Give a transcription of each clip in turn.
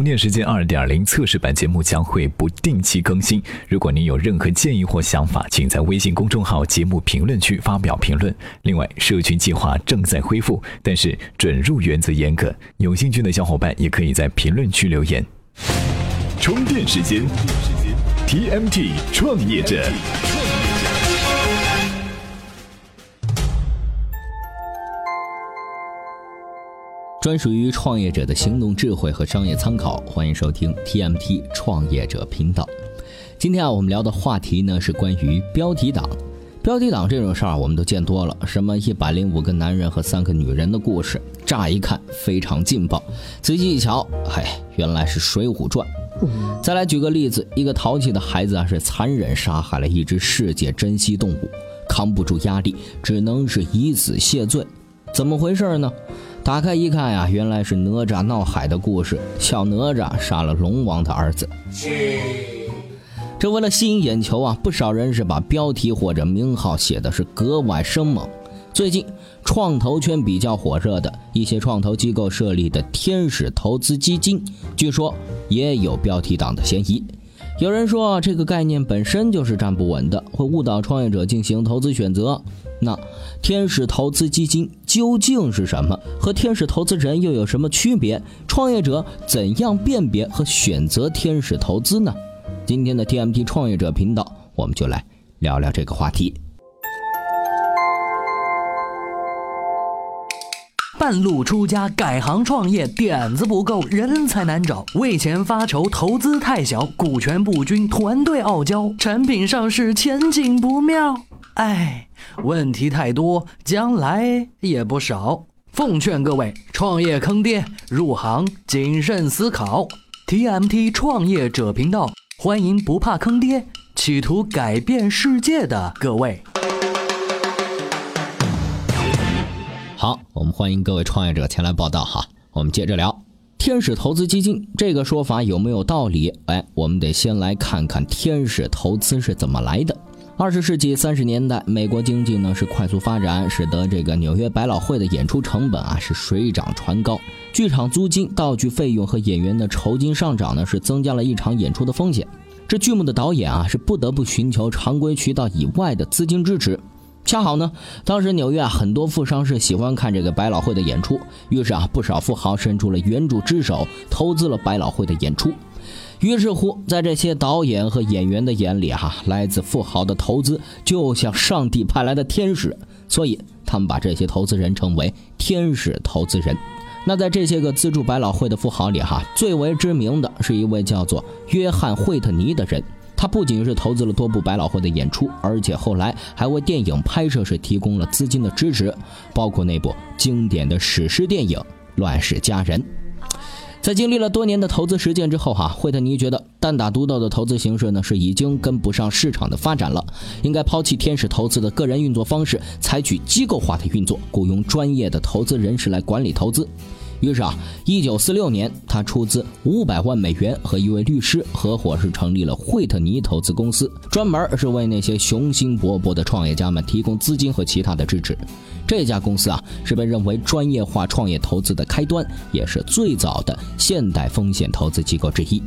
充电时间二点零测试版节目将会不定期更新。如果您有任何建议或想法，请在微信公众号节目评论区发表评论。另外，社群计划正在恢复，但是准入原则严格，有兴趣的小伙伴也可以在评论区留言。充电时间，TMT 创业者。专属于创业者的行动智慧和商业参考，欢迎收听 TMT 创业者频道。今天啊，我们聊的话题呢是关于标题党。标题党这种事儿我们都见多了，什么一百零五个男人和三个女人的故事，乍一看非常劲爆，仔细一瞧，嗨，原来是《水浒传》。再来举个例子，一个淘气的孩子啊，是残忍杀害了一只世界珍稀动物，扛不住压力，只能是以死谢罪。怎么回事呢？打开一看呀，原来是哪吒闹海的故事。小哪吒杀了龙王的儿子。这为了吸引眼球啊，不少人是把标题或者名号写的是格外生猛。最近，创投圈比较火热的一些创投机构设立的天使投资基金，据说也有标题党的嫌疑。有人说，这个概念本身就是站不稳的，会误导创业者进行投资选择。那天使投资基金究竟是什么？和天使投资人又有什么区别？创业者怎样辨别和选择天使投资呢？今天的 TMT 创业者频道，我们就来聊聊这个话题。半路出家改行创业，点子不够，人才难找，为钱发愁，投资太小，股权不均，团队傲娇，产品上市前景不妙。哎，问题太多，将来也不少。奉劝各位创业坑爹，入行谨慎思考。TMT 创业者频道，欢迎不怕坑爹，企图改变世界的各位。好，我们欢迎各位创业者前来报道哈。我们接着聊天使投资基金这个说法有没有道理？哎，我们得先来看看天使投资是怎么来的。二十世纪三十年代，美国经济呢是快速发展，使得这个纽约百老汇的演出成本啊是水涨船高，剧场租金、道具费用和演员的酬金上涨呢，是增加了一场演出的风险。这剧目的导演啊是不得不寻求常规渠道以外的资金支持。恰好呢，当时纽约啊很多富商是喜欢看这个百老汇的演出，于是啊不少富豪伸出了援助之手，投资了百老汇的演出。于是乎，在这些导演和演员的眼里，哈，来自富豪的投资就像上帝派来的天使，所以他们把这些投资人称为天使投资人。那在这些个资助百老汇的富豪里，哈，最为知名的是一位叫做约翰·惠特尼的人。他不仅是投资了多部百老汇的演出，而且后来还为电影拍摄是提供了资金的支持，包括那部经典的史诗电影《乱世佳人》。在经历了多年的投资实践之后，哈，惠特尼觉得单打独斗的投资形式呢是已经跟不上市场的发展了，应该抛弃天使投资的个人运作方式，采取机构化的运作，雇佣专业的投资人士来管理投资。于是啊，一九四六年，他出资五百万美元和一位律师合伙，是成立了惠特尼投资公司，专门是为那些雄心勃勃的创业家们提供资金和其他的支持。这家公司啊，是被认为专业化创业投资的开端，也是最早的现代风险投资机构之一。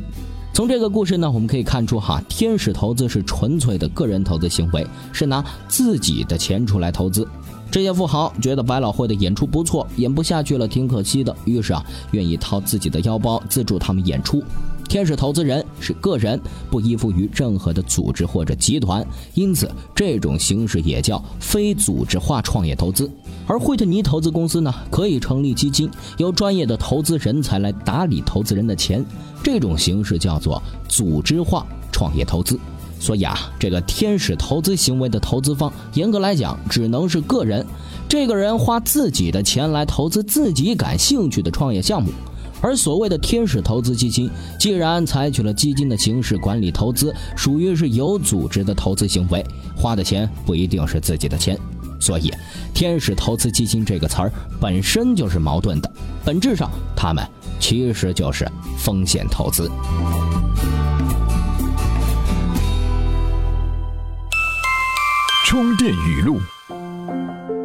从这个故事呢，我们可以看出哈，天使投资是纯粹的个人投资行为，是拿自己的钱出来投资。这些富豪觉得百老汇的演出不错，演不下去了，挺可惜的，于是啊，愿意掏自己的腰包资助他们演出。天使投资人是个人，不依附于任何的组织或者集团，因此这种形式也叫非组织化创业投资。而惠特尼投资公司呢，可以成立基金，由专业的投资人才来打理投资人的钱，这种形式叫做组织化创业投资。所以啊，这个天使投资行为的投资方，严格来讲只能是个人。这个人花自己的钱来投资自己感兴趣的创业项目，而所谓的天使投资基金，既然采取了基金的形式管理投资，属于是有组织的投资行为，花的钱不一定是自己的钱。所以，天使投资基金这个词儿本身就是矛盾的，本质上他们其实就是风险投资。充电语录。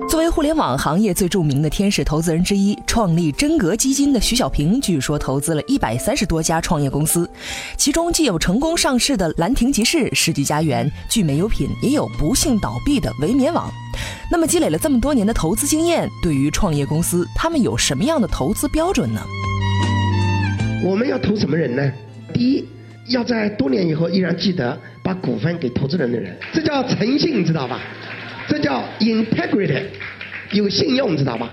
作为为互联网行业最著名的天使投资人之一，创立真格基金的徐小平，据说投资了一百三十多家创业公司，其中既有成功上市的兰亭集市、世纪佳缘、聚美优品，也有不幸倒闭的维棉网。那么，积累了这么多年的投资经验，对于创业公司，他们有什么样的投资标准呢？我们要投什么人呢？第一，要在多年以后依然记得把股份给投资人的人，这叫诚信，知道吧？这叫 integrity，有信用，知道吧？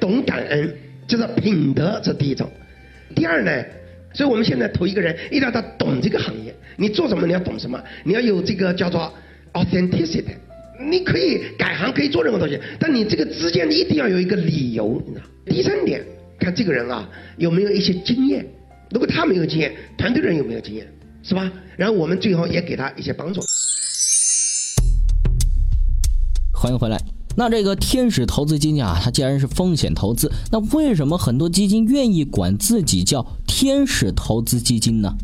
懂感恩，就是品德，这第一种。第二呢，所以我们现在投一个人，一定要他懂这个行业。你做什么，你要懂什么，你要有这个叫做 authenticity。你可以改行，可以做任何东西，但你这个之间一定要有一个理由。你知道第三点，看这个人啊有没有一些经验。如果他没有经验，团队人有没有经验，是吧？然后我们最后也给他一些帮助。欢迎回来。那这个天使投资基金啊，它既然是风险投资，那为什么很多基金愿意管自己叫天使投资基金呢？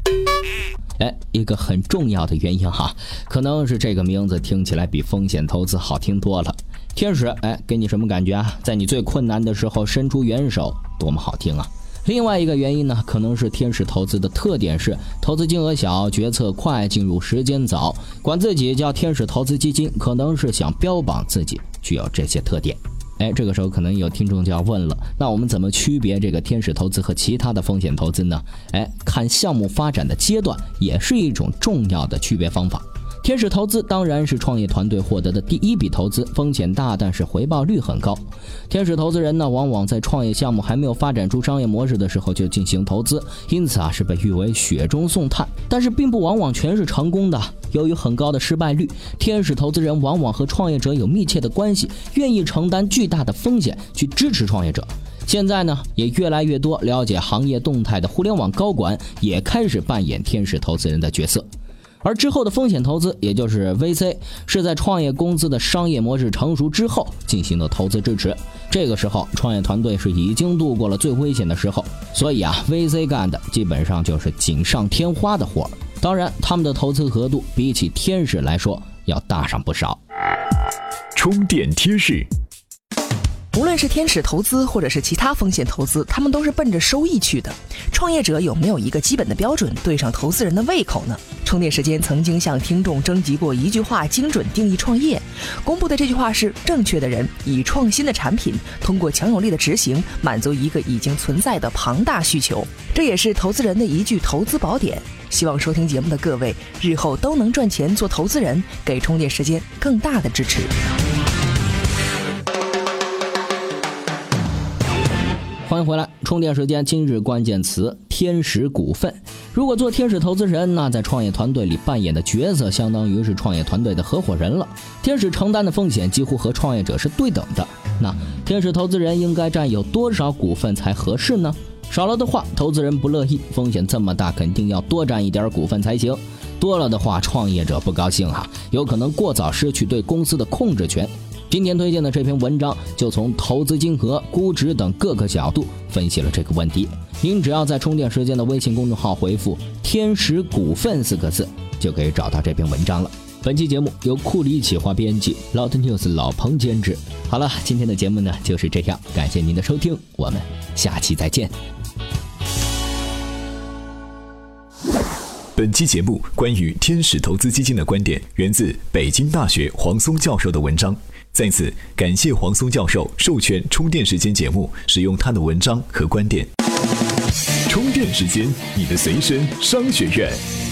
哎，一个很重要的原因哈，可能是这个名字听起来比风险投资好听多了。天使，哎，给你什么感觉啊？在你最困难的时候伸出援手，多么好听啊！另外一个原因呢，可能是天使投资的特点是投资金额小、决策快、进入时间早，管自己叫天使投资基金，可能是想标榜自己具有这些特点。哎，这个时候可能有听众就要问了，那我们怎么区别这个天使投资和其他的风险投资呢？哎，看项目发展的阶段也是一种重要的区别方法。天使投资当然是创业团队获得的第一笔投资，风险大，但是回报率很高。天使投资人呢，往往在创业项目还没有发展出商业模式的时候就进行投资，因此啊，是被誉为雪中送炭。但是并不往往全是成功的，由于很高的失败率，天使投资人往往和创业者有密切的关系，愿意承担巨大的风险去支持创业者。现在呢，也越来越多了解行业动态的互联网高管也开始扮演天使投资人的角色。而之后的风险投资，也就是 VC，是在创业公司的商业模式成熟之后进行的投资支持。这个时候，创业团队是已经度过了最危险的时候，所以啊，VC 干的基本上就是锦上添花的活儿。当然，他们的投资额度比起天使来说要大上不少。充电贴士。无论是天使投资，或者是其他风险投资，他们都是奔着收益去的。创业者有没有一个基本的标准，对上投资人的胃口呢？充电时间曾经向听众征集过一句话，精准定义创业。公布的这句话是：正确的人以创新的产品，通过强有力的执行，满足一个已经存在的庞大需求。这也是投资人的一句投资宝典。希望收听节目的各位，日后都能赚钱做投资人，给充电时间更大的支持。欢迎回来，充电时间今日关键词：天使股份。如果做天使投资人，那在创业团队里扮演的角色，相当于是创业团队的合伙人了。天使承担的风险几乎和创业者是对等的。那天使投资人应该占有多少股份才合适呢？少了的话，投资人不乐意，风险这么大，肯定要多占一点股份才行。多了的话，创业者不高兴啊，有可能过早失去对公司的控制权。今天推荐的这篇文章就从投资金额、估值等各个角度分析了这个问题。您只要在充电时间的微信公众号回复“天使股份”四个字，就可以找到这篇文章了。本期节目由库里企划编辑，老 t news 老彭监制。好了，今天的节目呢就是这样，感谢您的收听，我们下期再见。本期节目关于天使投资基金的观点源自北京大学黄松教授的文章。在此，感谢黄松教授授权充电时间节目使用他的文章和观点。充电时间，你的随身商学院。